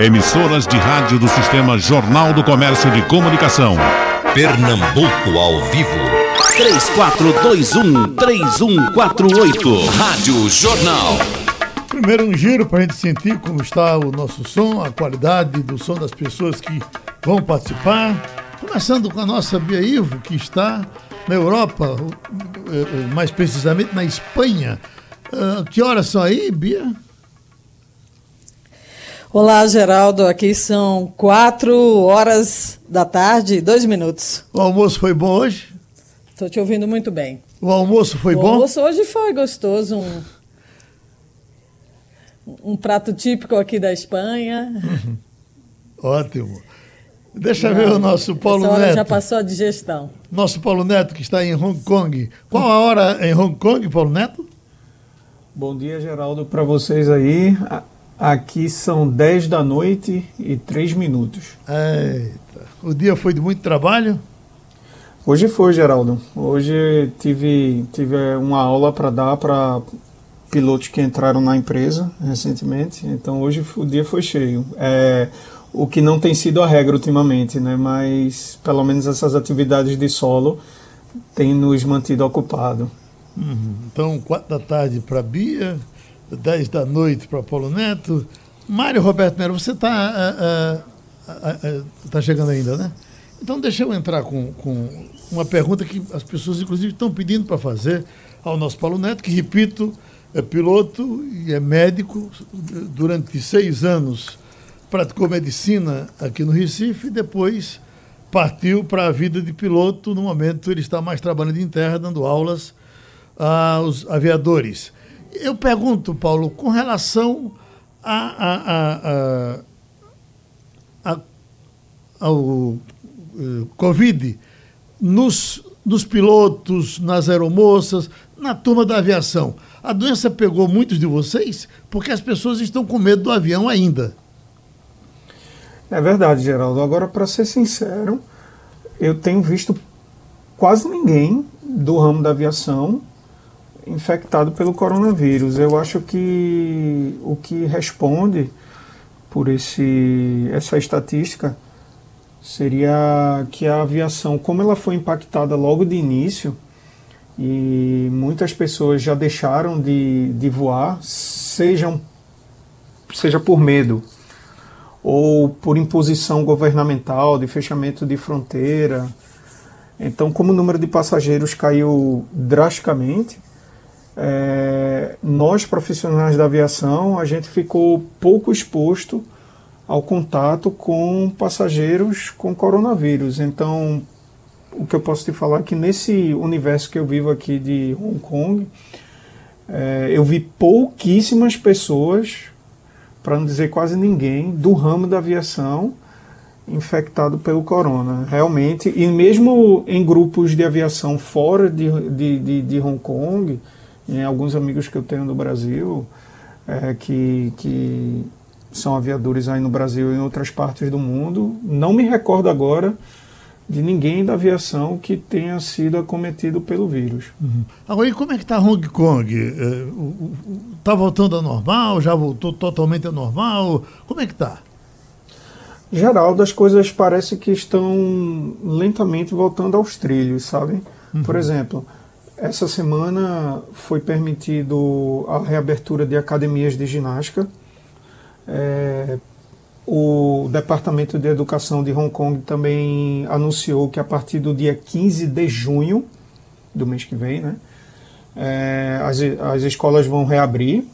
Emissoras de rádio do Sistema Jornal do Comércio de Comunicação. Pernambuco ao vivo. 3421-3148. Rádio Jornal. Primeiro um giro para a gente sentir como está o nosso som, a qualidade do som das pessoas que vão participar. Começando com a nossa Bia Ivo, que está na Europa, mais precisamente na Espanha. Uh, que horas são aí, Bia? Olá, Geraldo. Aqui são quatro horas da tarde, dois minutos. O almoço foi bom hoje? Estou te ouvindo muito bem. O almoço foi o bom? O almoço hoje foi gostoso. Um, um prato típico aqui da Espanha. Uhum. Ótimo. Deixa eu ver o nosso Paulo Essa hora Neto. já passou a digestão. Nosso Paulo Neto, que está em Hong Kong. Qual a hora em Hong Kong, Paulo Neto? Bom dia, Geraldo, para vocês aí. Aqui são 10 da noite e 3 minutos. Eita. O dia foi de muito trabalho? Hoje foi, Geraldo. Hoje tive, tive uma aula para dar para pilotos que entraram na empresa recentemente. Então hoje o dia foi cheio. É, o que não tem sido a regra ultimamente, né? Mas pelo menos essas atividades de solo têm nos mantido ocupados. Uhum. Então, 4 da tarde para Bia, 10 da noite para Paulo Neto. Mário Roberto Melo, você está uh, uh, uh, tá chegando ainda, né? Então, deixa eu entrar com, com uma pergunta que as pessoas, inclusive, estão pedindo para fazer ao nosso Paulo Neto, que, repito, é piloto e é médico. Durante seis anos praticou medicina aqui no Recife e depois partiu para a vida de piloto. No momento, ele está mais trabalhando em terra, dando aulas aos aviadores. Eu pergunto, Paulo, com relação a, a, a, a ao uh, Covid, nos, nos pilotos, nas aeromoças, na turma da aviação, a doença pegou muitos de vocês porque as pessoas estão com medo do avião ainda. É verdade, Geraldo. Agora, para ser sincero, eu tenho visto quase ninguém do ramo da aviação infectado pelo coronavírus. Eu acho que o que responde por esse, essa estatística seria que a aviação, como ela foi impactada logo de início, e muitas pessoas já deixaram de, de voar, sejam, seja por medo ou por imposição governamental de fechamento de fronteira. Então, como o número de passageiros caiu drasticamente, é, nós profissionais da aviação a gente ficou pouco exposto ao contato com passageiros com coronavírus. Então, o que eu posso te falar é que nesse universo que eu vivo aqui de Hong Kong, é, eu vi pouquíssimas pessoas, para não dizer quase ninguém, do ramo da aviação infectado pelo corona. Realmente, e mesmo em grupos de aviação fora de, de, de, de Hong Kong, em alguns amigos que eu tenho no Brasil, é, que, que são aviadores aí no Brasil e em outras partes do mundo, não me recordo agora de ninguém da aviação que tenha sido acometido pelo vírus. Uhum. Agora, e como é que está Hong Kong? Está voltando ao normal? Já voltou totalmente ao normal? Como é que está? Geraldo, as coisas parece que estão lentamente voltando aos trilhos, sabe? Uhum. Por exemplo, essa semana foi permitido a reabertura de academias de ginástica. É, o Departamento de Educação de Hong Kong também anunciou que a partir do dia 15 de junho do mês que vem, né, é, as, as escolas vão reabrir.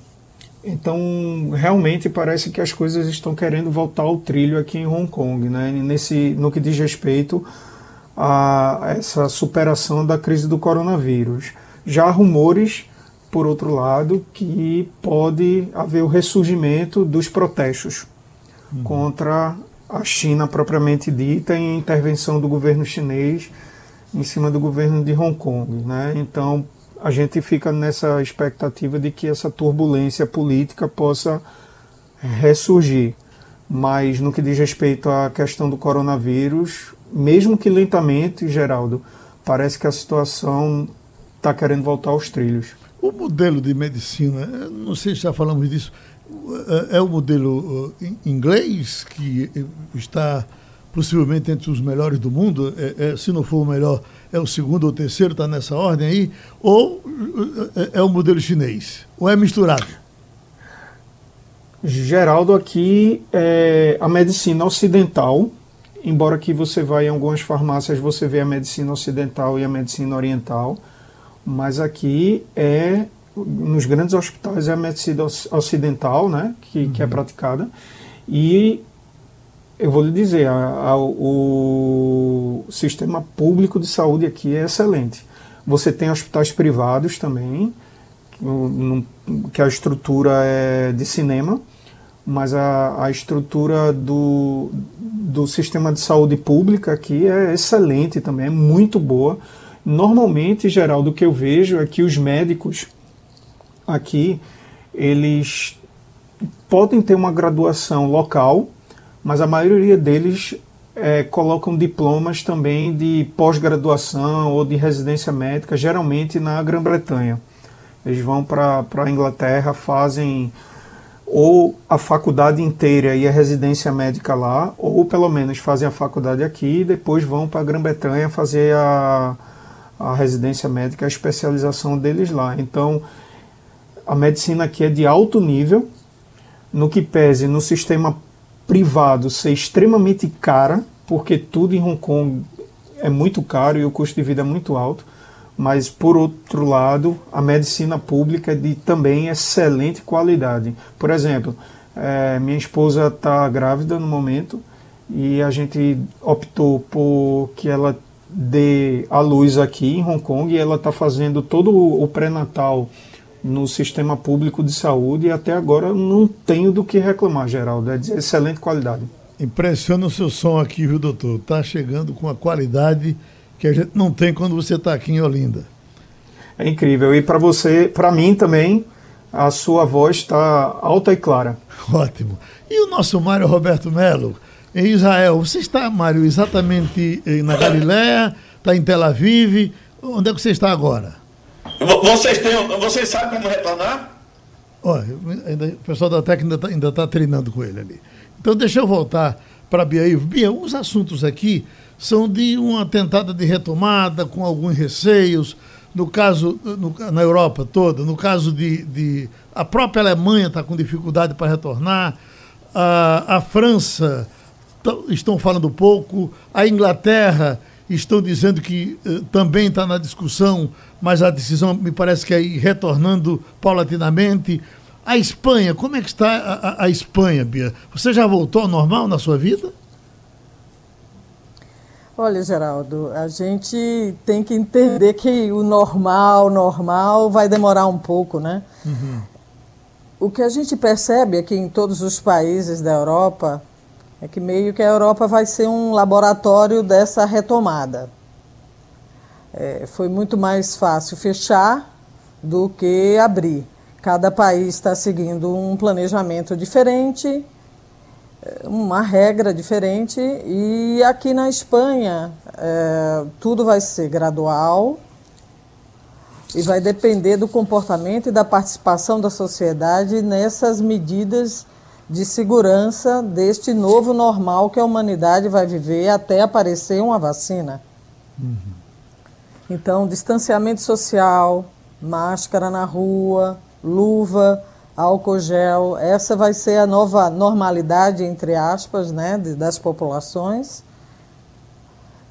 Então, realmente parece que as coisas estão querendo voltar ao trilho aqui em Hong Kong, né, nesse, no que diz respeito a essa superação da crise do coronavírus. Já há rumores, por outro lado, que pode haver o ressurgimento dos protestos uhum. contra a China propriamente dita e a intervenção do governo chinês em cima do governo de Hong Kong. Né? Então, a gente fica nessa expectativa de que essa turbulência política possa ressurgir. Mas no que diz respeito à questão do coronavírus, mesmo que lentamente, Geraldo, parece que a situação está querendo voltar aos trilhos. O modelo de medicina, não sei se já falamos disso, é, é o modelo uh, inglês que está possivelmente entre os melhores do mundo, é, é, se não for o melhor, é o segundo ou terceiro, está nessa ordem aí, ou é, é o modelo chinês? Ou é misturado? Geraldo, aqui é a medicina ocidental, embora que você vá em algumas farmácias você vê a medicina ocidental e a medicina oriental, mas aqui é nos grandes hospitais é a medicina ocidental, né, que, uhum. que é uhum. praticada e eu vou lhe dizer, a, a, o sistema público de saúde aqui é excelente. Você tem hospitais privados também, que a estrutura é de cinema, mas a, a estrutura do, do sistema de saúde pública aqui é excelente também, é muito boa. Normalmente, geral, do que eu vejo é que os médicos aqui, eles podem ter uma graduação local, mas a maioria deles é, colocam diplomas também de pós-graduação ou de residência médica, geralmente na Grã-Bretanha. Eles vão para a Inglaterra, fazem ou a faculdade inteira e a residência médica lá, ou pelo menos fazem a faculdade aqui e depois vão para a Grã-Bretanha fazer a, a residência médica, a especialização deles lá. Então, a medicina aqui é de alto nível, no que pese no sistema privado ser extremamente cara, porque tudo em Hong Kong é muito caro e o custo de vida é muito alto mas por outro lado, a medicina pública é de também excelente qualidade. Por exemplo, é, minha esposa está grávida no momento e a gente optou por que ela dê a luz aqui em Hong Kong e ela está fazendo todo o pré-natal no sistema público de saúde e até agora não tenho do que reclamar, Geraldo. É de excelente qualidade. Impressiona o seu som aqui, viu, doutor? Está chegando com a qualidade que a gente não tem quando você está aqui em Olinda. É incrível. E para você, para mim também, a sua voz está alta e clara. Ótimo. E o nosso Mário Roberto Melo, em Israel, você está, Mário, exatamente na Galiléia, está em Tel Aviv, onde é que você está agora? Vocês, têm, vocês sabem como retornar? Olha, ainda, o pessoal da técnica ainda está tá treinando com ele ali. Então deixa eu voltar para Bia Ivo. Bia, os assuntos aqui são de uma tentada de retomada com alguns receios. No caso, no, na Europa toda, no caso de, de a própria Alemanha está com dificuldade para retornar, a, a França estão falando pouco, a Inglaterra estão dizendo que uh, também está na discussão, mas a decisão me parece que é ir retornando paulatinamente. A Espanha, como é que está a, a, a Espanha, Bia? Você já voltou ao normal na sua vida? Olha, Geraldo, a gente tem que entender que o normal, normal, vai demorar um pouco, né? Uhum. O que a gente percebe aqui em todos os países da Europa é que meio que a Europa vai ser um laboratório dessa retomada. É, foi muito mais fácil fechar do que abrir. Cada país está seguindo um planejamento diferente uma regra diferente e aqui na Espanha é, tudo vai ser gradual e vai depender do comportamento e da participação da sociedade nessas medidas de segurança deste novo normal que a humanidade vai viver até aparecer uma vacina. Uhum. Então, distanciamento social, máscara na rua, luva, álcool gel. Essa vai ser a nova normalidade, entre aspas, né, das populações.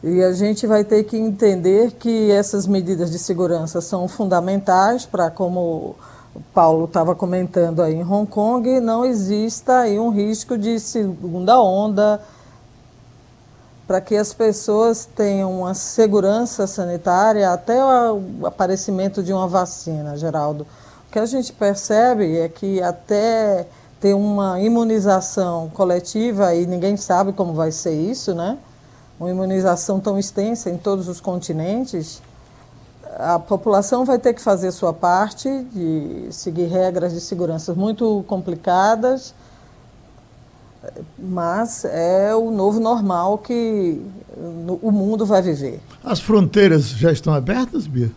E a gente vai ter que entender que essas medidas de segurança são fundamentais para, como o Paulo estava comentando aí em Hong Kong, não exista aí um risco de segunda onda, para que as pessoas tenham uma segurança sanitária até o aparecimento de uma vacina, Geraldo que a gente percebe é que até ter uma imunização coletiva, e ninguém sabe como vai ser isso, né? Uma imunização tão extensa em todos os continentes, a população vai ter que fazer sua parte de seguir regras de segurança muito complicadas, mas é o novo normal que o mundo vai viver. As fronteiras já estão abertas, Bia?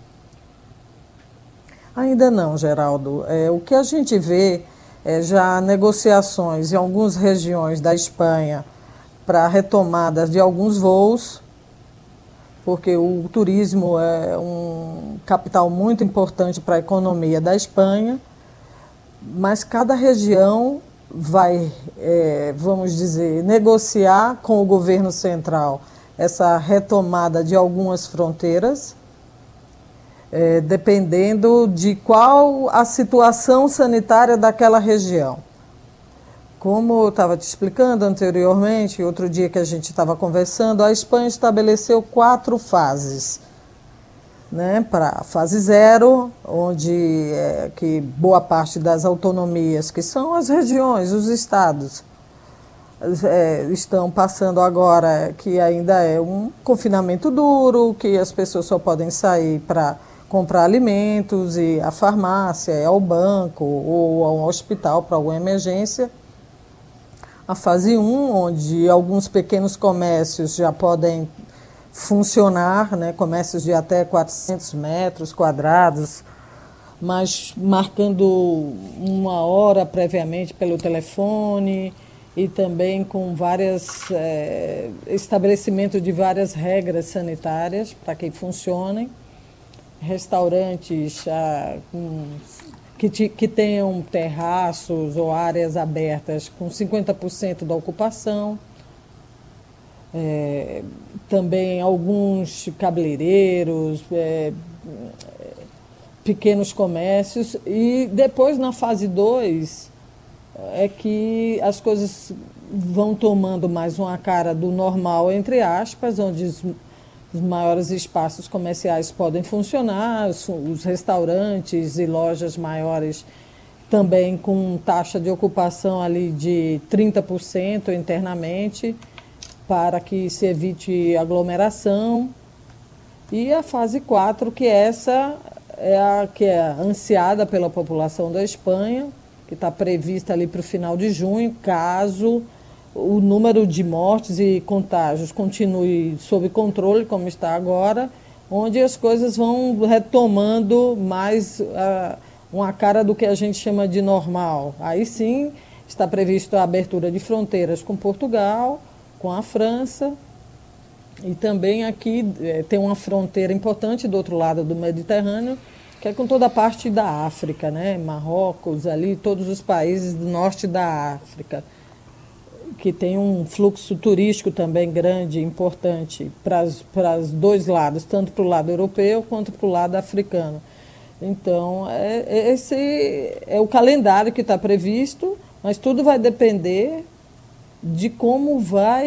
Ainda não, Geraldo. É, o que a gente vê é, já negociações em algumas regiões da Espanha para retomadas de alguns voos, porque o turismo é um capital muito importante para a economia da Espanha, mas cada região vai, é, vamos dizer, negociar com o governo central essa retomada de algumas fronteiras, é, dependendo de qual a situação sanitária daquela região. Como eu estava te explicando anteriormente, outro dia que a gente estava conversando, a Espanha estabeleceu quatro fases. Né, para a fase zero, onde é, que boa parte das autonomias, que são as regiões, os estados, é, estão passando agora, que ainda é um confinamento duro, que as pessoas só podem sair para comprar alimentos, e a farmácia, ao banco ou ao hospital para alguma emergência. A fase 1, onde alguns pequenos comércios já podem funcionar, né, comércios de até 400 metros quadrados, mas marcando uma hora previamente pelo telefone e também com várias é, estabelecimento de várias regras sanitárias para que funcionem restaurantes ah, com, que, te, que tenham terraços ou áreas abertas com 50% da ocupação. É, também alguns cabeleireiros, é, pequenos comércios. E depois, na fase 2, é que as coisas vão tomando mais uma cara do normal, entre aspas, onde os maiores espaços comerciais podem funcionar, os, restaurantes e lojas maiores também com taxa de ocupação ali de 30% internamente, para que se evite aglomeração. E a fase 4, que essa é a que é ansiada pela população da Espanha, que está prevista ali para o final de junho, caso o número de mortes e contágios continue sob controle, como está agora, onde as coisas vão retomando mais uh, uma cara do que a gente chama de normal. Aí sim está prevista a abertura de fronteiras com Portugal, com a França, e também aqui eh, tem uma fronteira importante do outro lado do Mediterrâneo, que é com toda a parte da África, né? Marrocos, ali, todos os países do norte da África que tem um fluxo turístico também grande, importante para os dois lados, tanto para o lado europeu quanto para o lado africano. Então, é, é, esse é o calendário que está previsto, mas tudo vai depender de como vai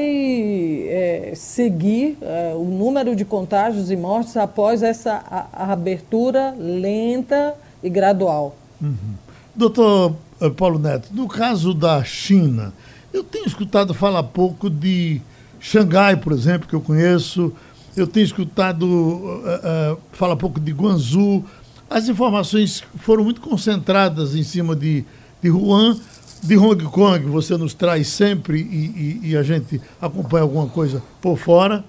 é, seguir é, o número de contágios e mortes após essa a, a abertura lenta e gradual. Uhum. Doutor eh, Paulo Neto, no caso da China, eu tenho escutado falar pouco de Xangai, por exemplo, que eu conheço. Eu tenho escutado uh, uh, falar pouco de Guangzhou. As informações foram muito concentradas em cima de, de Wuhan, de Hong Kong. Você nos traz sempre e, e, e a gente acompanha alguma coisa por fora.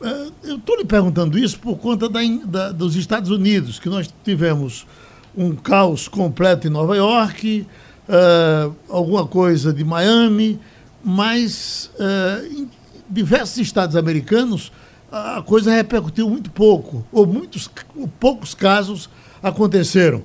Uh, eu estou lhe perguntando isso por conta da, da, dos Estados Unidos, que nós tivemos um caos completo em Nova York, uh, alguma coisa de Miami, mas uh, em diversos estados americanos a coisa repercutiu muito pouco, ou muitos ou poucos casos aconteceram.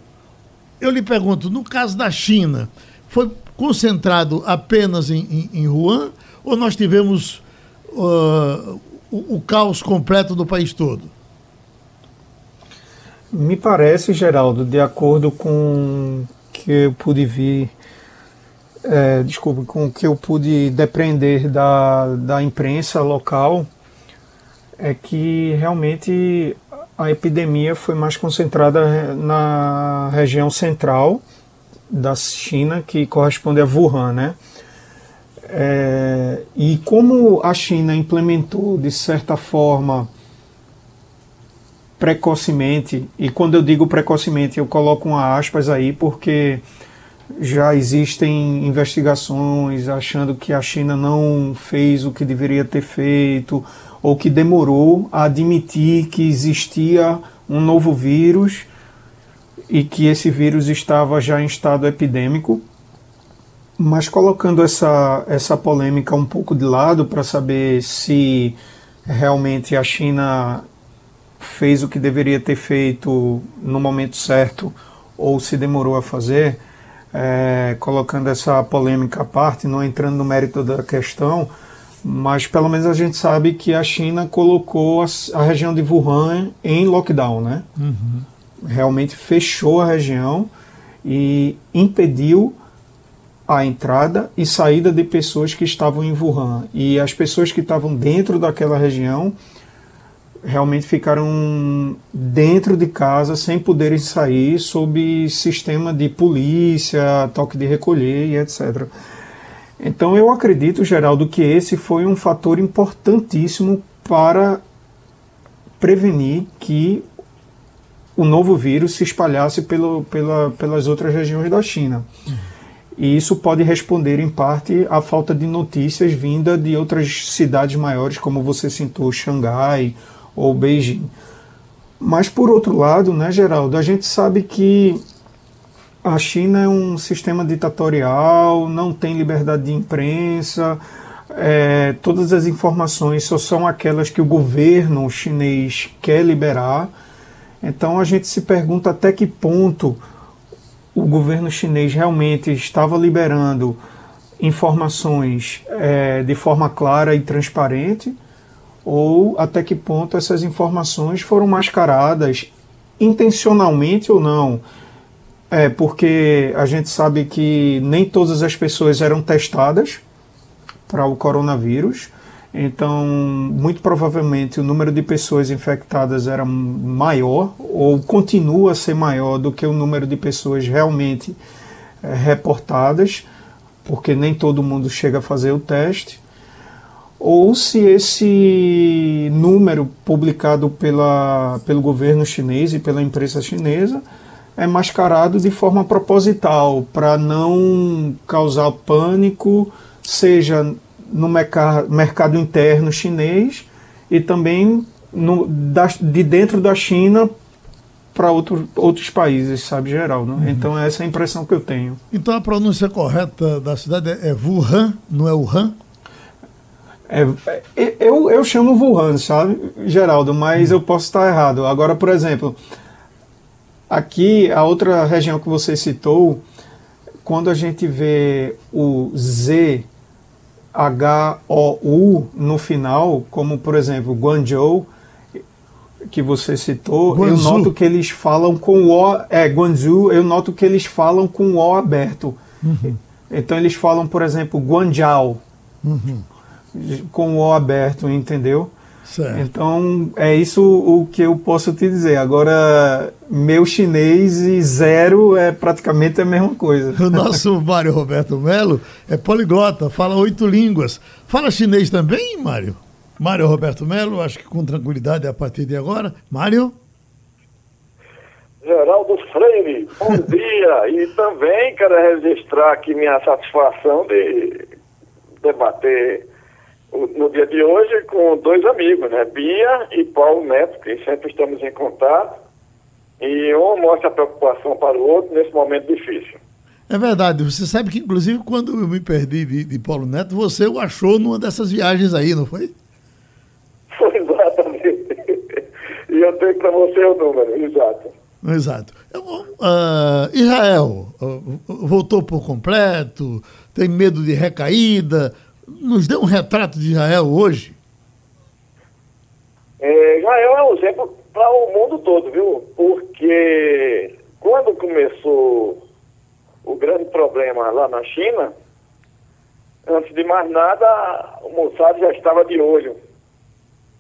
Eu lhe pergunto, no caso da China, foi concentrado apenas em, em, em Wuhan ou nós tivemos uh, o, o caos completo do país todo? Me parece, Geraldo, de acordo com que eu pude vir, é, desculpe, com o que eu pude depreender da, da imprensa local, é que realmente a epidemia foi mais concentrada na região central da China, que corresponde a Wuhan, né? É, e como a China implementou, de certa forma, precocemente, e quando eu digo precocemente, eu coloco uma aspas aí, porque já existem investigações achando que a China não fez o que deveria ter feito, ou que demorou a admitir que existia um novo vírus e que esse vírus estava já em estado epidêmico. Mas colocando essa, essa polêmica um pouco de lado para saber se realmente a China fez o que deveria ter feito no momento certo ou se demorou a fazer, é, colocando essa polêmica à parte, não entrando no mérito da questão, mas pelo menos a gente sabe que a China colocou a, a região de Wuhan em lockdown, né? Uhum. Realmente fechou a região e impediu a entrada e saída de pessoas que estavam em Wuhan. E as pessoas que estavam dentro daquela região realmente ficaram dentro de casa sem poderem sair sob sistema de polícia, toque de recolher e etc. Então eu acredito, Geraldo, que esse foi um fator importantíssimo para prevenir que o novo vírus se espalhasse pelo, pela, pelas outras regiões da China. E isso pode responder, em parte, à falta de notícias vinda de outras cidades maiores, como você citou, Xangai ou Beijing. Mas, por outro lado, né, Geraldo, a gente sabe que a China é um sistema ditatorial, não tem liberdade de imprensa, é, todas as informações só são aquelas que o governo chinês quer liberar. Então a gente se pergunta até que ponto o governo chinês realmente estava liberando informações é, de forma clara e transparente, ou até que ponto essas informações foram mascaradas intencionalmente ou não. É, porque a gente sabe que nem todas as pessoas eram testadas para o coronavírus. Então, muito provavelmente o número de pessoas infectadas era maior ou continua a ser maior do que o número de pessoas realmente é, reportadas, porque nem todo mundo chega a fazer o teste. Ou se esse número publicado pela, pelo governo chinês e pela imprensa chinesa é mascarado de forma proposital para não causar pânico, seja no mercado interno chinês e também no, da, de dentro da China para outro, outros países, sabe, geral. Né? Uhum. Então, essa é a impressão que eu tenho. Então, a pronúncia correta da cidade é, é Wuhan, não é Wuhan? É, é, eu, eu chamo Wuhan, sabe, Geraldo, mas uhum. eu posso estar errado. Agora, por exemplo, aqui, a outra região que você citou, quando a gente vê o Z H-O-U no final, como por exemplo Guangzhou, que você citou, Guangzhou. eu noto que eles falam com o O. É, Guangzhou, eu noto que eles falam com o O aberto. Uhum. Então eles falam, por exemplo, Guangzhou, uhum. Com o O aberto, entendeu? Certo. Então, é isso o que eu posso te dizer. Agora, meu chinês e zero é praticamente a mesma coisa. O nosso Mário Roberto Melo é poliglota, fala oito línguas. Fala chinês também, Mário? Mário Roberto Melo, acho que com tranquilidade a partir de agora. Mário? Geraldo Freire, bom dia. E também quero registrar aqui minha satisfação de debater no dia de hoje com dois amigos, né? Bia e Paulo Neto, que sempre estamos em contato. E um mostra preocupação para o outro nesse momento difícil. É verdade. Você sabe que, inclusive, quando eu me perdi de, de Paulo Neto, você o achou numa dessas viagens aí, não foi? Foi, exatamente. E eu tenho para você o número, exato. Exato. Uh, Israel uh, voltou por completo, tem medo de recaída nos dê um retrato de Israel hoje. É, Israel é um exemplo para o mundo todo, viu? Porque quando começou o grande problema lá na China, antes de mais nada, o Mossad já estava de olho,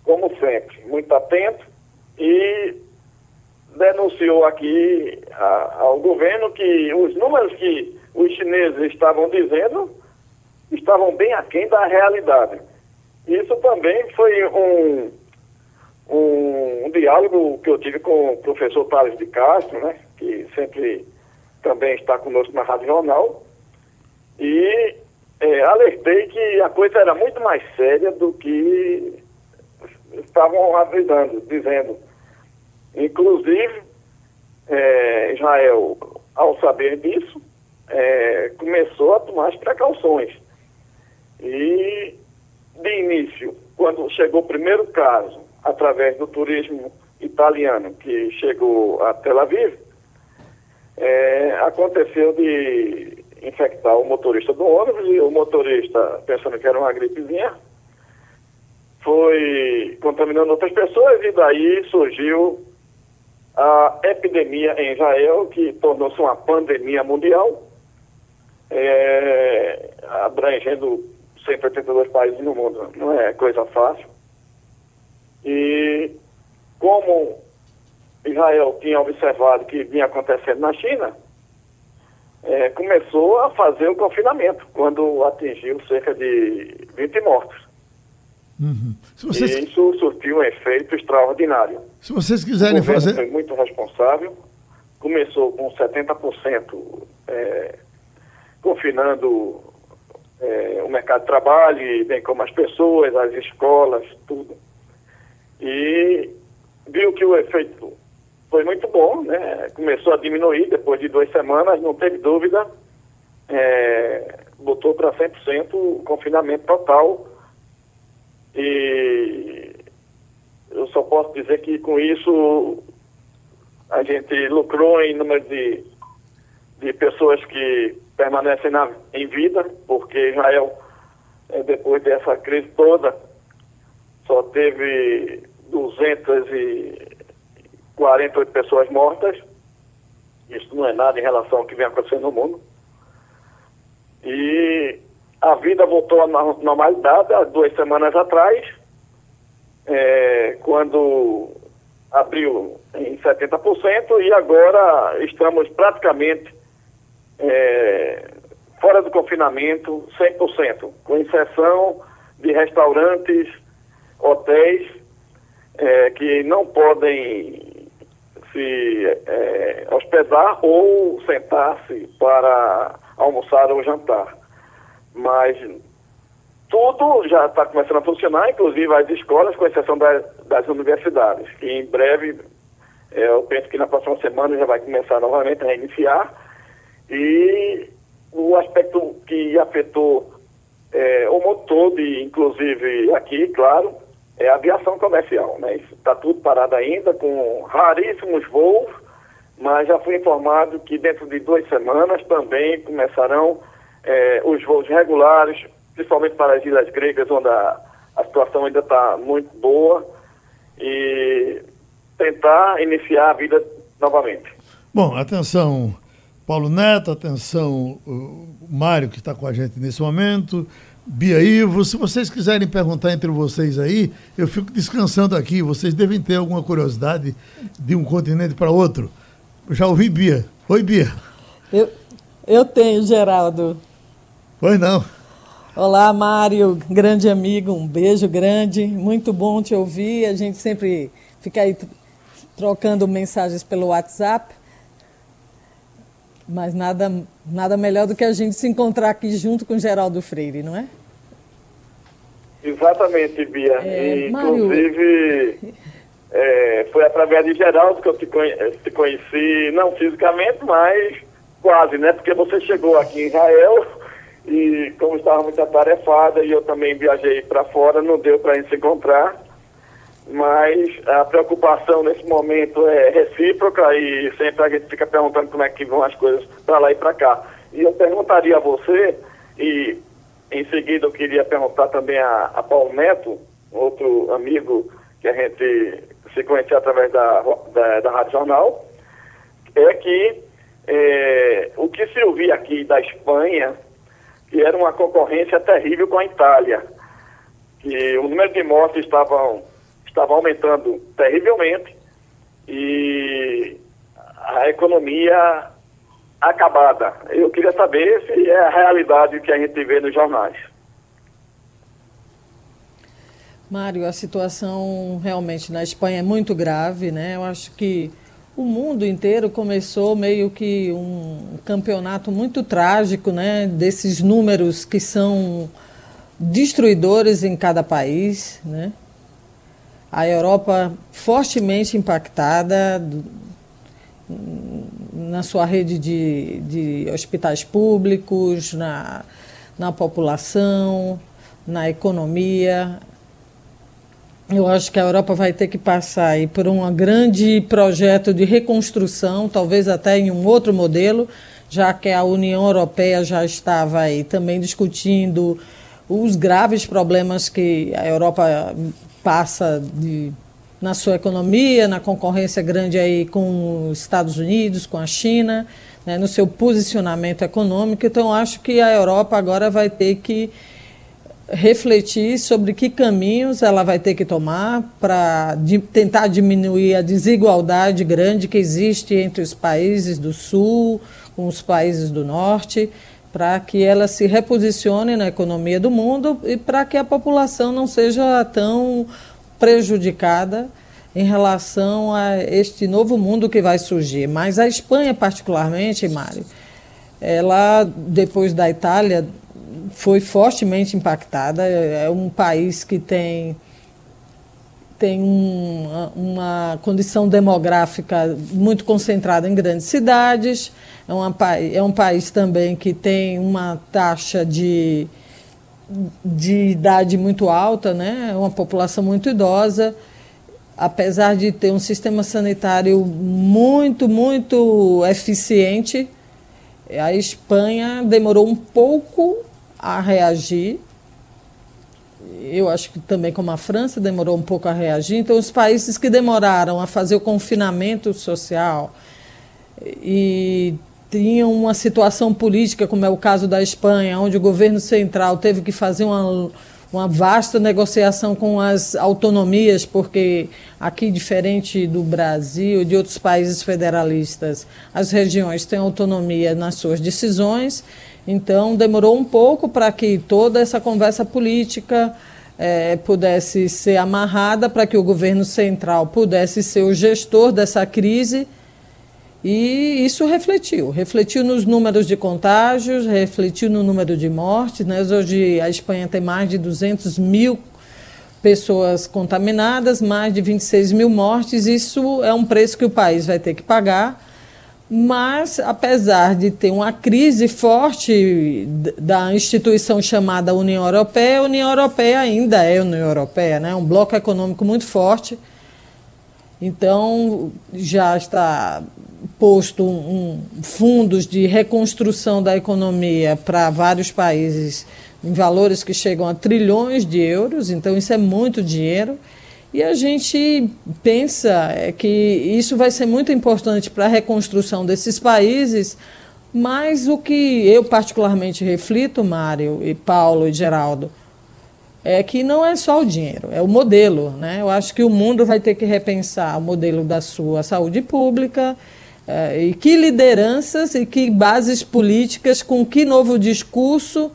como sempre, muito atento, e denunciou aqui a, ao governo que os números que os chineses estavam dizendo estavam bem aquém da realidade. Isso também foi um, um, um, diálogo que eu tive com o professor Tales de Castro, né, que sempre também está conosco na Rádio Jornal, e é, alertei que a coisa era muito mais séria do que estavam avisando, dizendo. Inclusive, é, Israel, ao saber disso, é, começou a tomar as precauções. E, de início, quando chegou o primeiro caso, através do turismo italiano, que chegou a Tel Aviv, é, aconteceu de infectar o motorista do ônibus e o motorista, pensando que era uma gripezinha, foi contaminando outras pessoas e daí surgiu a epidemia em Israel, que tornou-se uma pandemia mundial, é, abrangendo 182 países no mundo. Não é coisa fácil. E como Israel tinha observado que vinha acontecendo na China, é, começou a fazer o confinamento, quando atingiu cerca de 20 mortos. Uhum. E isso surtiu um efeito extraordinário. Se vocês quiserem o fazer. foi muito responsável. Começou com 70% é, confinando é, o mercado de trabalho, bem como as pessoas, as escolas, tudo. E viu que o efeito foi muito bom, né? Começou a diminuir depois de duas semanas, não teve dúvida. É, botou para 100% o confinamento total. E eu só posso dizer que com isso a gente lucrou em número de, de pessoas que permanecem na, em vida, porque Israel, é, depois dessa crise toda, só teve 248 pessoas mortas. Isso não é nada em relação ao que vem acontecendo no mundo. E a vida voltou à normalidade há duas semanas atrás, é, quando abriu em 70%, e agora estamos praticamente é, fora do confinamento 100%, com exceção de restaurantes, hotéis é, que não podem se é, hospedar ou sentar-se para almoçar ou jantar. Mas tudo já está começando a funcionar, inclusive as escolas, com exceção das, das universidades, que em breve, é, eu penso que na próxima semana já vai começar novamente a reiniciar. E o aspecto que afetou é, o mundo todo, inclusive aqui, claro, é a aviação comercial. Né? Está tudo parado ainda, com raríssimos voos, mas já fui informado que dentro de duas semanas também começarão é, os voos regulares, principalmente para as ilhas gregas, onde a, a situação ainda está muito boa, e tentar iniciar a vida novamente. Bom, atenção, Paulo Neto, atenção, o Mário, que está com a gente nesse momento, Bia Ivo, se vocês quiserem perguntar entre vocês aí, eu fico descansando aqui. Vocês devem ter alguma curiosidade de um continente para outro. Já ouvi Bia. Oi, Bia. Eu, eu tenho, Geraldo. Oi, não. Olá, Mário, grande amigo, um beijo grande. Muito bom te ouvir. A gente sempre fica aí trocando mensagens pelo WhatsApp. Mas nada, nada melhor do que a gente se encontrar aqui junto com Geraldo Freire, não é? Exatamente, Bia. É, Inclusive, é, foi através de Geraldo que eu te, conheci, te conheci, não fisicamente, mas quase, né? Porque você chegou aqui em Israel e como estava muito atarefada e eu também viajei para fora, não deu para a gente se encontrar. Mas a preocupação nesse momento é recíproca e sempre a gente fica perguntando como é que vão as coisas para lá e para cá. E eu perguntaria a você, e em seguida, eu queria perguntar também a, a Paulo Neto, outro amigo que a gente se conhecia através da, da, da Rádio Jornal, é que é, o que se ouvia aqui da Espanha, que era uma concorrência terrível com a Itália, que o número de mortes estavam estava aumentando terrivelmente e a economia acabada. Eu queria saber se é a realidade que a gente vê nos jornais. Mário, a situação realmente na Espanha é muito grave, né? Eu acho que o mundo inteiro começou meio que um campeonato muito trágico, né? Desses números que são destruidores em cada país, né? A Europa fortemente impactada, na sua rede de, de hospitais públicos, na, na população, na economia. Eu acho que a Europa vai ter que passar aí por um grande projeto de reconstrução, talvez até em um outro modelo, já que a União Europeia já estava aí também discutindo os graves problemas que a Europa passa de, na sua economia, na concorrência grande aí com os Estados Unidos, com a China, né, no seu posicionamento econômico. Então, acho que a Europa agora vai ter que refletir sobre que caminhos ela vai ter que tomar para tentar diminuir a desigualdade grande que existe entre os países do Sul com os países do Norte, para que ela se reposicione na economia do mundo e para que a população não seja tão prejudicada em relação a este novo mundo que vai surgir. Mas a Espanha, particularmente, Mário, ela, depois da Itália, foi fortemente impactada. É um país que tem, tem um, uma condição demográfica muito concentrada em grandes cidades. É, uma, é um país também que tem uma taxa de, de idade muito alta, né? É uma população muito idosa. Apesar de ter um sistema sanitário muito, muito eficiente, a Espanha demorou um pouco a reagir. Eu acho que também, como a França, demorou um pouco a reagir. Então, os países que demoraram a fazer o confinamento social e tinham uma situação política, como é o caso da Espanha, onde o governo central teve que fazer uma, uma vasta negociação com as autonomias, porque aqui, diferente do Brasil e de outros países federalistas, as regiões têm autonomia nas suas decisões. Então, demorou um pouco para que toda essa conversa política é, pudesse ser amarrada, para que o governo central pudesse ser o gestor dessa crise. E isso refletiu. Refletiu nos números de contágios, refletiu no número de mortes. Né? Hoje a Espanha tem mais de 200 mil pessoas contaminadas, mais de 26 mil mortes. Isso é um preço que o país vai ter que pagar mas, apesar de ter uma crise forte da instituição chamada União Europeia, a União Europeia ainda é União Europeia, né? um bloco econômico muito forte. Então, já está posto um, fundos de reconstrução da economia para vários países em valores que chegam a trilhões de euros, então isso é muito dinheiro. E a gente pensa é, que isso vai ser muito importante para a reconstrução desses países, mas o que eu particularmente reflito, Mário e Paulo e Geraldo, é que não é só o dinheiro, é o modelo. Né? Eu acho que o mundo vai ter que repensar o modelo da sua saúde pública, é, e que lideranças e que bases políticas, com que novo discurso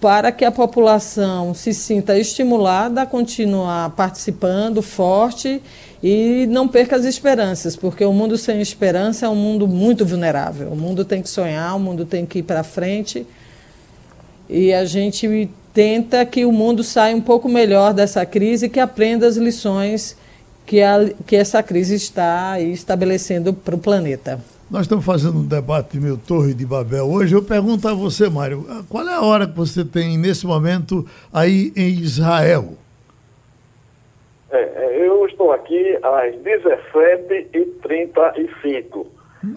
para que a população se sinta estimulada a continuar participando forte e não perca as esperanças, porque o mundo sem esperança é um mundo muito vulnerável. O mundo tem que sonhar, o mundo tem que ir para frente. E a gente tenta que o mundo saia um pouco melhor dessa crise e que aprenda as lições que, a, que essa crise está estabelecendo para o planeta. Nós estamos fazendo um debate de meu Torre de Babel hoje. Eu pergunto a você, Mário, qual é a hora que você tem nesse momento aí em Israel? É, é eu estou aqui às 17h35.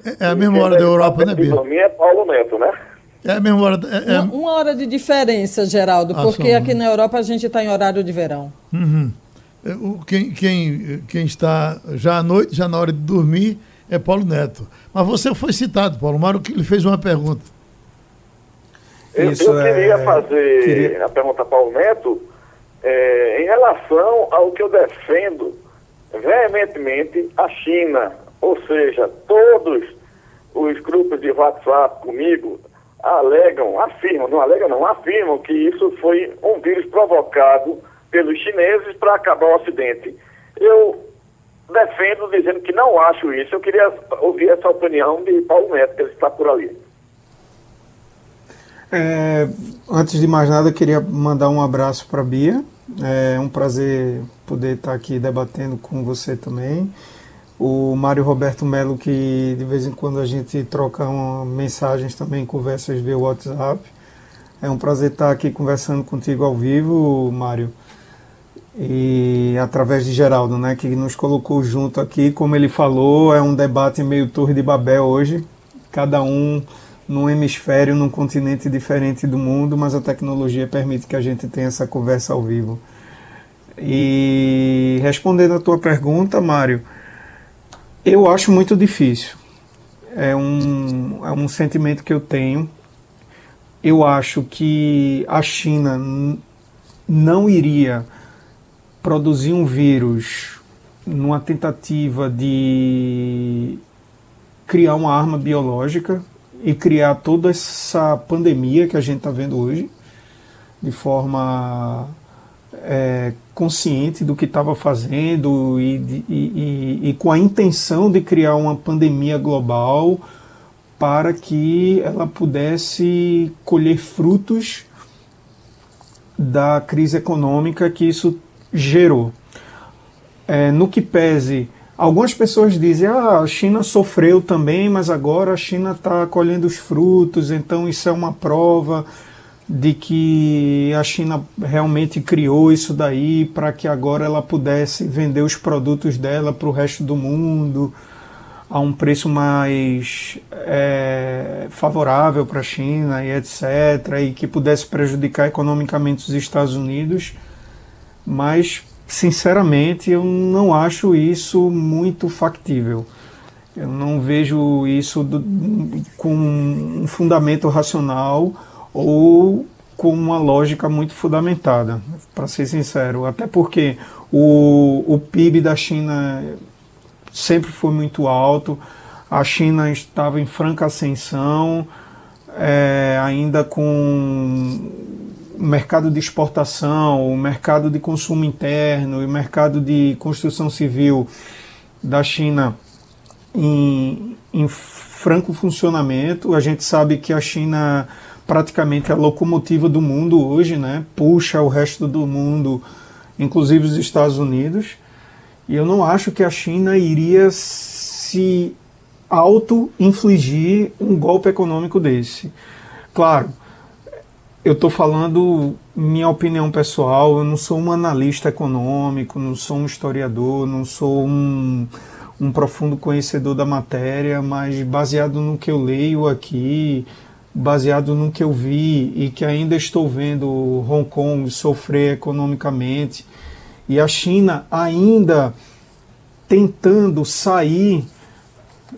É, é a mesma hora da Europa, né, Bia? Para mim é Paulo Neto, né? É a mesma hora. É, é... Uma, uma, hora de diferença, Geraldo, ah, porque aqui na Europa a gente está em horário de verão. Uhum. É, quem, quem, quem está já à noite, já na hora de dormir, é Paulo Neto. Mas você foi citado, Paulo Mário, que lhe fez uma pergunta. Eu, eu queria é... fazer queria... a pergunta a Paulo Neto é, em relação ao que eu defendo veementemente a China, ou seja, todos os grupos de WhatsApp comigo alegam, afirmam, não alegam não, afirmam que isso foi um vírus provocado pelos chineses para acabar o Ocidente. Eu defendo dizendo que não acho isso. Eu queria ouvir essa opinião de Paulo Neto, que ele está por ali. É, antes de mais nada, eu queria mandar um abraço para a Bia. É um prazer poder estar aqui debatendo com você também. O Mário Roberto Melo, que de vez em quando a gente troca mensagens também, conversas via WhatsApp. É um prazer estar aqui conversando contigo ao vivo, Mário. E através de Geraldo, né, que nos colocou junto aqui, como ele falou, é um debate meio Torre de Babel hoje, cada um num hemisfério, num continente diferente do mundo, mas a tecnologia permite que a gente tenha essa conversa ao vivo. E respondendo a tua pergunta, Mário, eu acho muito difícil. É um, é um sentimento que eu tenho. Eu acho que a China não iria produzir um vírus numa tentativa de criar uma arma biológica e criar toda essa pandemia que a gente está vendo hoje de forma é, consciente do que estava fazendo e, e, e, e, com a intenção de criar uma pandemia global para que ela pudesse colher frutos da crise econômica que isso gerou. É, no que pese, algumas pessoas dizem ah, a China sofreu também, mas agora a China está colhendo os frutos, então isso é uma prova de que a China realmente criou isso daí para que agora ela pudesse vender os produtos dela para o resto do mundo a um preço mais é, favorável para a China e etc. e que pudesse prejudicar economicamente os Estados Unidos, mas sinceramente eu não acho isso muito factível. Eu não vejo isso do, com um fundamento racional ou com uma lógica muito fundamentada, para ser sincero. Até porque o, o PIB da China sempre foi muito alto, a China estava em franca ascensão, é, ainda com o mercado de exportação, o mercado de consumo interno e o mercado de construção civil da China em, em franco funcionamento. A gente sabe que a China praticamente a locomotiva do mundo hoje, né? Puxa o resto do mundo, inclusive os Estados Unidos. E eu não acho que a China iria se auto-infligir um golpe econômico desse. Claro, eu estou falando minha opinião pessoal, eu não sou um analista econômico, não sou um historiador, não sou um, um profundo conhecedor da matéria, mas baseado no que eu leio aqui, baseado no que eu vi e que ainda estou vendo Hong Kong sofrer economicamente. E a China ainda tentando sair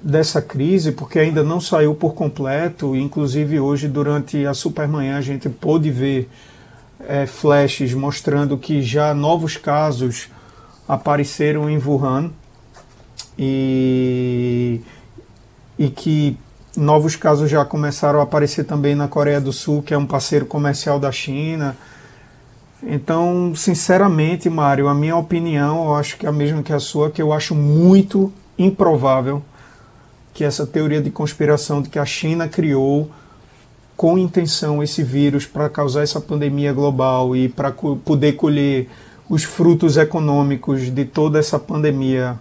dessa crise, porque ainda não saiu por completo, inclusive hoje durante a Supermanhã a gente pôde ver é, flashes mostrando que já novos casos apareceram em Wuhan. E, e que Novos casos já começaram a aparecer também na Coreia do Sul, que é um parceiro comercial da China. Então, sinceramente, Mário, a minha opinião, eu acho que é a mesma que a sua, que eu acho muito improvável que essa teoria de conspiração de que a China criou com intenção esse vírus para causar essa pandemia global e para poder colher os frutos econômicos de toda essa pandemia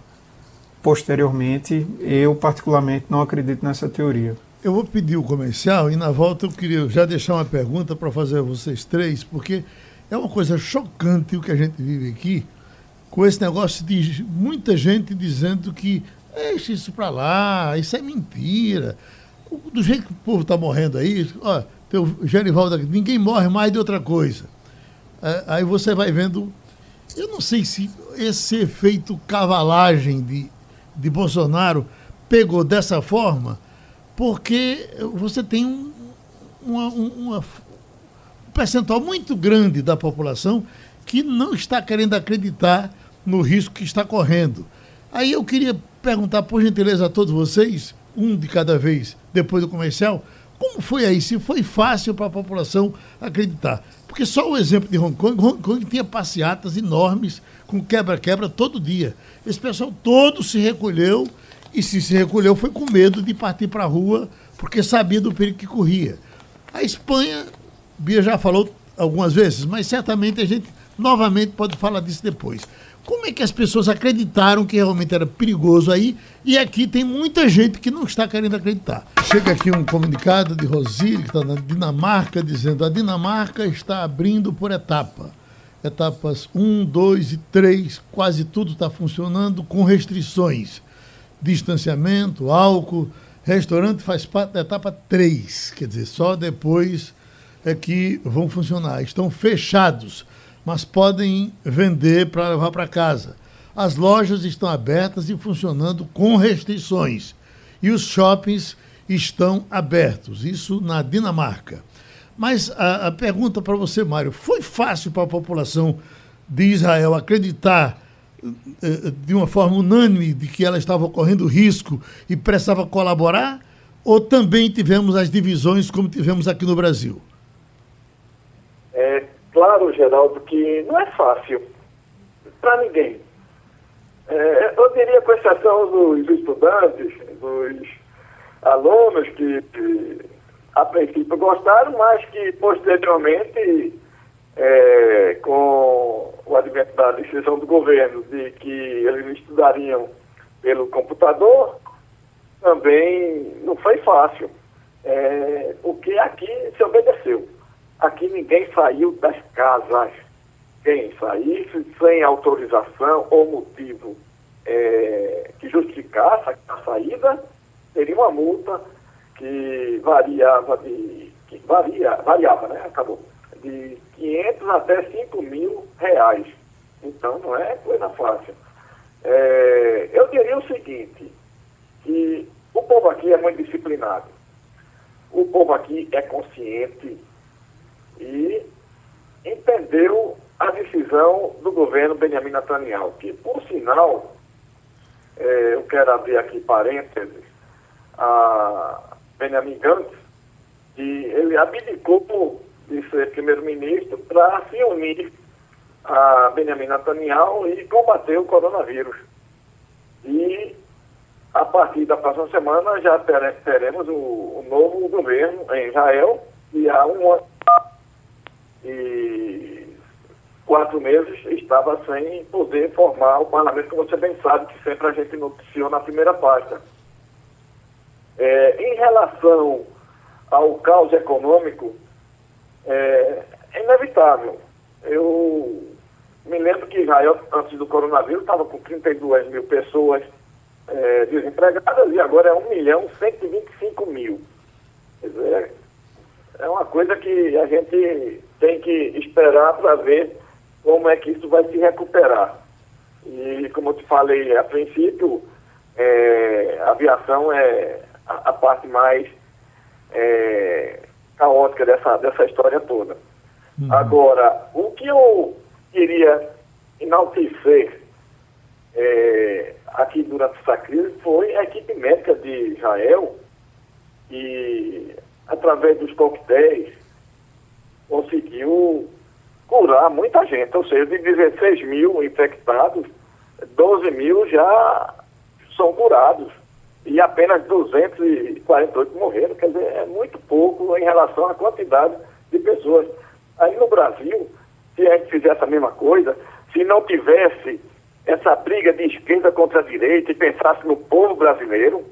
posteriormente, eu particularmente não acredito nessa teoria. Eu vou pedir o comercial e na volta eu queria já deixar uma pergunta para fazer a vocês três, porque é uma coisa chocante o que a gente vive aqui, com esse negócio de muita gente dizendo que deixa isso para lá, isso é mentira. Do jeito que o povo está morrendo aí, ó, teu Gerivaldo aqui, ninguém morre mais de outra coisa. É, aí você vai vendo, eu não sei se esse efeito cavalagem de de Bolsonaro pegou dessa forma, porque você tem um, uma, uma, um percentual muito grande da população que não está querendo acreditar no risco que está correndo. Aí eu queria perguntar, por gentileza, a todos vocês, um de cada vez, depois do comercial, como foi aí? Se foi fácil para a população acreditar? Porque só o exemplo de Hong Kong, Hong Kong tinha passeatas enormes com quebra-quebra todo dia. Esse pessoal todo se recolheu e se se recolheu foi com medo de partir para a rua porque sabia do perigo que corria. A Espanha, Bia já falou algumas vezes, mas certamente a gente novamente pode falar disso depois. Como é que as pessoas acreditaram que realmente era perigoso aí? E aqui tem muita gente que não está querendo acreditar. Chega aqui um comunicado de Rosílio, que está na Dinamarca, dizendo a Dinamarca está abrindo por etapa. Etapas 1, 2 e 3, quase tudo está funcionando com restrições. Distanciamento, álcool, restaurante faz parte da etapa 3, quer dizer, só depois é que vão funcionar. Estão fechados mas podem vender para levar para casa. As lojas estão abertas e funcionando com restrições. E os shoppings estão abertos. Isso na Dinamarca. Mas a, a pergunta para você, Mário: foi fácil para a população de Israel acreditar eh, de uma forma unânime de que ela estava correndo risco e precisava colaborar? Ou também tivemos as divisões como tivemos aqui no Brasil? É, claro, Geraldo, que não é fácil para ninguém. É, eu diria, com exceção dos estudantes, dos alunos que, que a princípio gostaram, mas que posteriormente, é, com o advento da decisão do governo de que eles estudariam pelo computador, também não foi fácil. É, porque aqui se obedeceu. Aqui ninguém saiu das casas. Quem saísse sem autorização ou motivo é, que justificasse a saída, teria uma multa que variava de. Que varia, variava, né? Acabou. De 500 até 5 mil reais. Então não é coisa fácil. É, eu diria o seguinte, que o povo aqui é muito disciplinado. O povo aqui é consciente e entendeu a decisão do governo Benjamin Netanyahu, que, por sinal, é, eu quero abrir aqui parênteses, a Benjamin Gantz, que ele abdicou de ser primeiro-ministro para se unir a Benjamin Netanyahu e combater o coronavírus. E a partir da próxima semana já teremos o, o novo governo em Israel e há um ano e quatro meses estava sem poder formar o parlamento, como você bem sabe, que sempre a gente noticiou na primeira página. É, em relação ao caos econômico, é, é, inevitável. Eu me lembro que Israel, antes do coronavírus, estava com 32 mil pessoas é, desempregadas e agora é 1 milhão 125 mil. Quer dizer, é uma coisa que a gente tem que esperar para ver como é que isso vai se recuperar. E como eu te falei a princípio, é, a aviação é a, a parte mais é, caótica dessa, dessa história toda. Uhum. Agora, o que eu queria enaltecer é, aqui durante essa crise foi a equipe médica de Israel, que através dos coquetéis conseguiu curar muita gente. Ou seja, de 16 mil infectados, 12 mil já são curados. E apenas 248 morreram. Quer dizer, é muito pouco em relação à quantidade de pessoas. Aí no Brasil, se a gente fizesse a mesma coisa, se não tivesse essa briga de esquerda contra a direita e pensasse no povo brasileiro,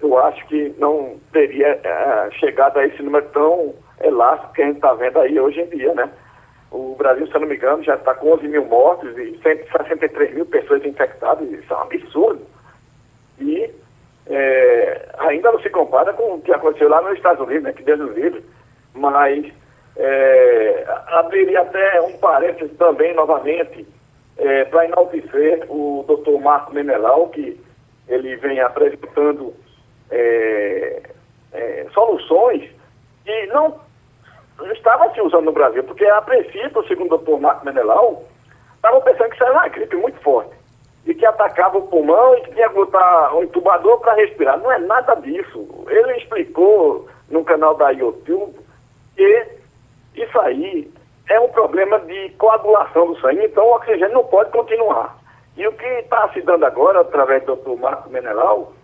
eu acho que não teria uh, chegado a esse número tão elástico que a gente está vendo aí hoje em dia, né? O Brasil, se eu não me engano, já está com 11 mil mortos e 163 mil pessoas infectadas. Isso é um absurdo. E é, ainda não se compara com o que aconteceu lá nos Estados Unidos, né? Que Deus nos livre. Mas é, abriria até um parênteses também, novamente, é, para enaltecer o doutor Marco Menelau, que ele vem apresentando é, é, soluções que não estava se usando no Brasil, porque a princípio, segundo o doutor Marco Menelau, estavam pensando que isso era uma gripe muito forte e que atacava o pulmão e que tinha que botar um intubador para respirar. Não é nada disso. Ele explicou no canal da YouTube que isso aí é um problema de coagulação do sangue, então o oxigênio não pode continuar. E o que está se dando agora, através do doutor Marco Menelau,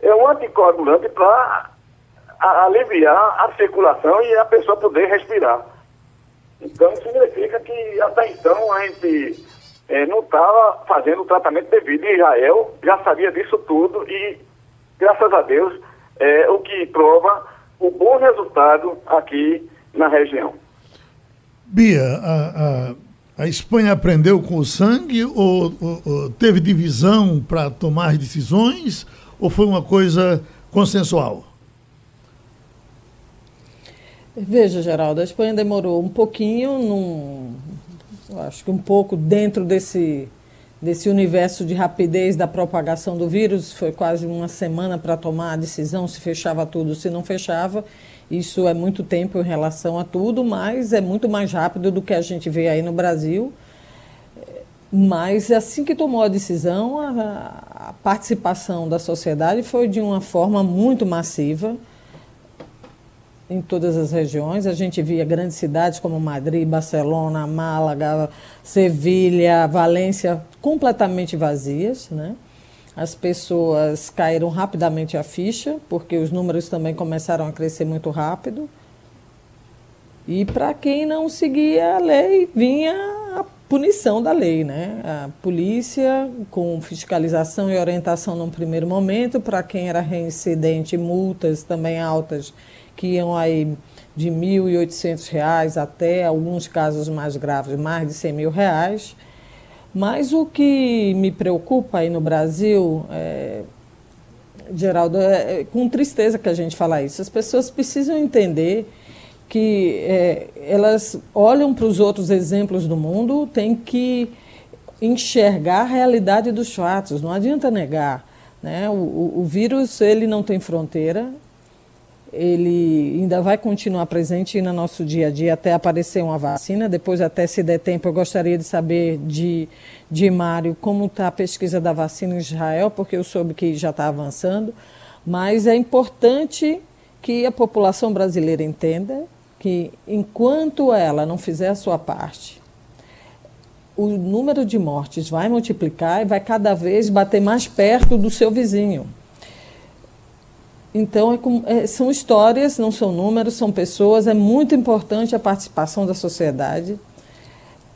é um anticoagulante para aliviar a circulação e a pessoa poder respirar. Então, significa que até então a gente é, não estava fazendo o tratamento devido. E Israel já sabia disso tudo e, graças a Deus, é o que prova o bom resultado aqui na região. Bia, a, a, a Espanha aprendeu com o sangue ou, ou, ou teve divisão para tomar decisões ou foi uma coisa consensual? Veja, Geraldo, a Espanha demorou um pouquinho, num, acho que um pouco dentro desse, desse universo de rapidez da propagação do vírus, foi quase uma semana para tomar a decisão se fechava tudo, se não fechava. Isso é muito tempo em relação a tudo, mas é muito mais rápido do que a gente vê aí no Brasil. Mas assim que tomou a decisão, a, a participação da sociedade foi de uma forma muito massiva em todas as regiões. A gente via grandes cidades como Madrid, Barcelona, Málaga, Sevilha, Valência completamente vazias, né? As pessoas caíram rapidamente a ficha, porque os números também começaram a crescer muito rápido. E para quem não seguia a lei, vinha a punição da lei, né? A polícia com fiscalização e orientação num primeiro momento, para quem era reincidente, multas também altas que iam aí de R$ 1.800 até alguns casos mais graves, mais de 100 mil reais. Mas o que me preocupa aí no Brasil, é, Geraldo, é, é com tristeza que a gente fala isso. As pessoas precisam entender que é, elas olham para os outros exemplos do mundo, tem que enxergar a realidade dos fatos, não adianta negar. Né? O, o, o vírus ele não tem fronteira, ele ainda vai continuar presente no nosso dia a dia até aparecer uma vacina. Depois, até se der tempo, eu gostaria de saber de, de Mário como está a pesquisa da vacina em Israel, porque eu soube que já está avançando. Mas é importante que a população brasileira entenda que, enquanto ela não fizer a sua parte, o número de mortes vai multiplicar e vai cada vez bater mais perto do seu vizinho. Então, é, é, são histórias, não são números, são pessoas. É muito importante a participação da sociedade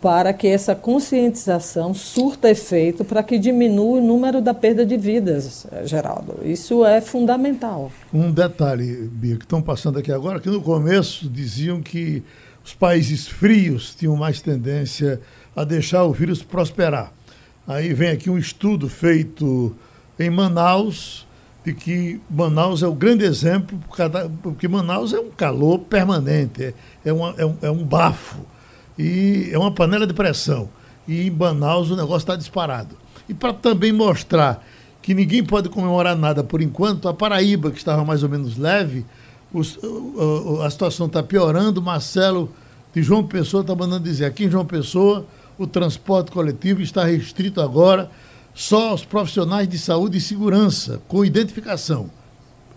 para que essa conscientização surta efeito, para que diminua o número da perda de vidas, Geraldo. Isso é fundamental. Um detalhe, Bia, que estão passando aqui agora, que no começo diziam que os países frios tinham mais tendência a deixar o vírus prosperar. Aí vem aqui um estudo feito em Manaus, de que Manaus é o grande exemplo, porque Manaus é um calor permanente, é, é, uma, é, um, é um bafo, e é uma panela de pressão. E em Manaus o negócio está disparado. E para também mostrar que ninguém pode comemorar nada por enquanto, a Paraíba, que estava mais ou menos leve, os, a, a situação está piorando. Marcelo de João Pessoa está mandando dizer: aqui em João Pessoa, o transporte coletivo está restrito agora só os profissionais de saúde e segurança, com identificação.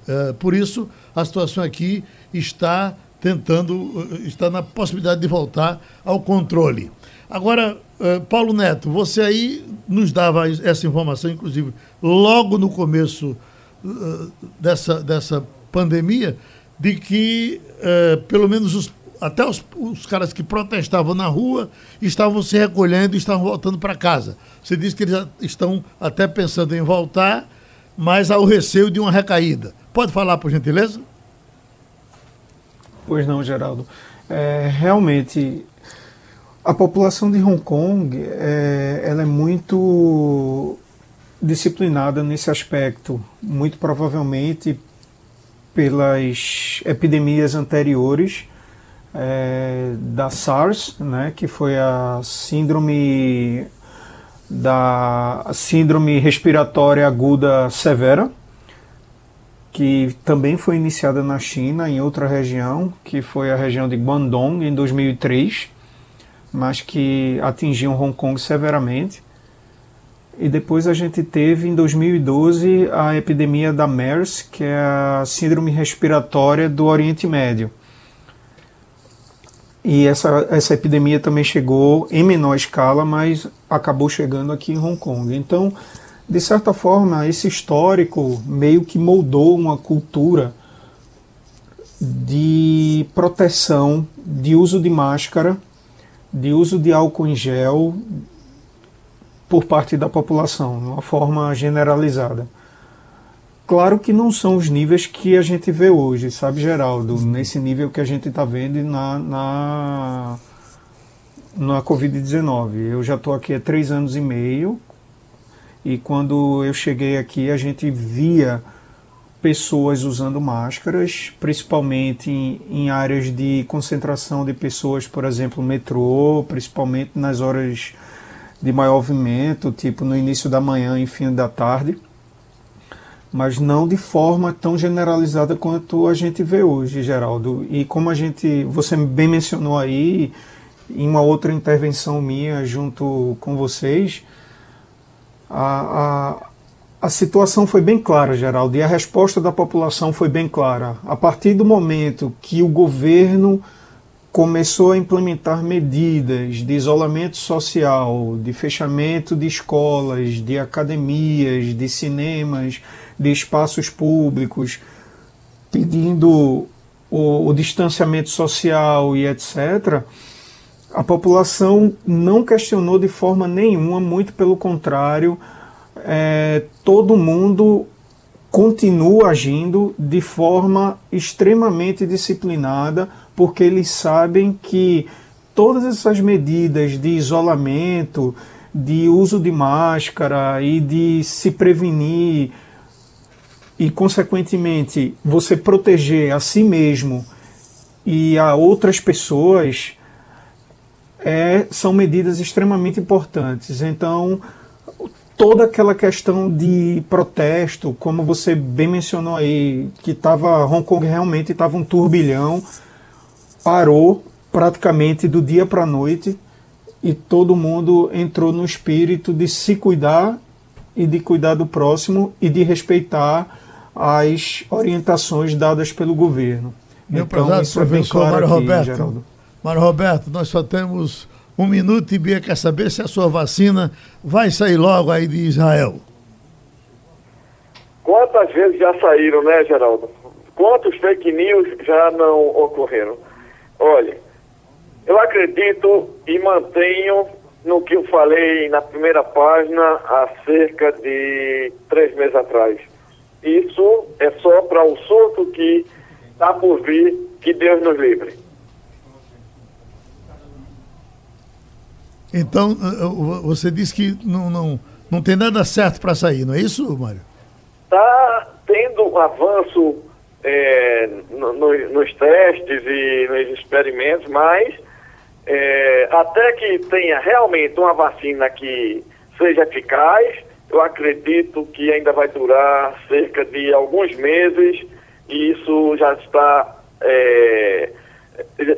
É, por isso, a situação aqui está tentando, eh, está na possibilidade de voltar ao controle. Agora, é, Paulo Neto, você aí nos dava essa informação, inclusive, logo no começo é, dessa, dessa pandemia, de que pelo menos os até os, os, caras que protestavam na rua estavam se recolhendo e estavam voltando para casa. Você disse que eles estão até pensando em voltar, mas há o receio de uma recaída. Pode falar, por gentileza? Pois não, Geraldo. É, realmente, a população de Hong Kong é, ela é muito disciplinada nesse aspecto, muito provavelmente pelas epidemias anteriores é, da SARS, né, que foi a síndrome da síndrome respiratória aguda severa, que também foi iniciada na China, em outra região, que foi a região de Guangdong, em 2003, mas que atingiu Hong Kong severamente. E depois a gente teve, em 2012, a epidemia da MERS, que é a síndrome respiratória do Oriente Médio e essa, essa epidemia também chegou em menor escala, mas acabou chegando aqui em Hong Kong. Então, de certa forma, esse histórico meio que moldou uma cultura de proteção, de uso de máscara, de uso de álcool em gel, por parte da população, de uma forma generalizada. Claro que não são os níveis que a gente vê hoje, sabe, Geraldo? Nesse nível que a gente está vendo na, na, na Covid-19. Eu já estou aqui há três anos e meio e quando eu cheguei aqui a gente via pessoas usando máscaras, principalmente em, em, áreas de concentração de pessoas, por exemplo, metrô, principalmente nas horas de maior movimento, tipo no início da manhã e fim da tarde mas não de forma tão generalizada quanto a gente vê hoje, Geraldo. E como a gente, você bem mencionou aí, em uma outra intervenção minha junto com vocês, a, a, a situação foi bem clara, Geraldo, e a resposta da população foi bem clara. A partir do momento que o governo começou a implementar medidas de isolamento social, de fechamento de escolas, de academias, de cinemas, de espaços públicos, pedindo o, o distanciamento social e etc., a população não questionou de forma nenhuma, muito pelo contrário, é, todo mundo continua agindo de forma extremamente disciplinada, porque eles sabem que todas essas medidas de isolamento, de uso de máscara e de se prevenir e, consequentemente, você proteger a si mesmo e a outras pessoas é, são medidas extremamente importantes. Então, toda aquela questão de protesto, como você bem mencionou aí, que estava Hong Kong realmente estava um turbilhão, parou praticamente do dia para a noite e todo mundo entrou no espírito de se cuidar e de cuidar do próximo e de respeitar as orientações dadas pelo governo. Meu então, prezado isso professor é bem claro Mário aqui, Roberto. Geraldo. Mário Roberto, nós só temos um minuto e Bia quer saber se a sua vacina vai sair logo aí de Israel. Quantas vezes já saíram, né, Geraldo? Quantos fake news já não ocorreram? Olha, eu acredito e mantenho no que eu falei na primeira página há cerca de três meses atrás. Isso é só para o surto que está por vir, que Deus nos livre. Então, eh, eh, você disse que não, não, não tem nada certo para sair, não é isso, Mário? Está tendo avanço é, no, no, nos testes e nos experimentos, mas é, até que tenha realmente uma vacina que seja eficaz, eu acredito que ainda vai durar cerca de alguns meses e isso já está é,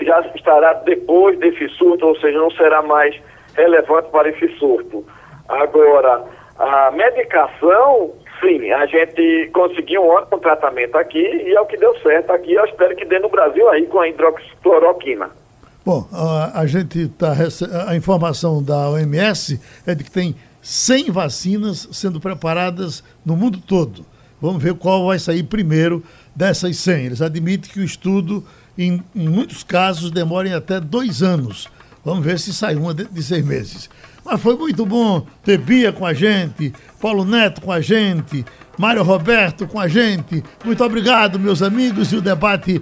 já estará depois desse surto, ou seja, não será mais relevante para esse surto. Agora, a medicação, sim, a gente conseguiu um ótimo tratamento aqui e é o que deu certo aqui. Eu espero que dê no Brasil aí com a hidroxicloroquina. Bom, a, a gente tá a informação da OMS é de que tem 100 vacinas sendo preparadas no mundo todo. Vamos ver qual vai sair primeiro dessas 100. Eles admitem que o estudo, em, em muitos casos, demora até dois anos. Vamos ver se sai uma dentro de seis meses. Mas foi muito bom ter Bia com a gente, Paulo Neto com a gente, Mário Roberto com a gente. Muito obrigado, meus amigos, e o debate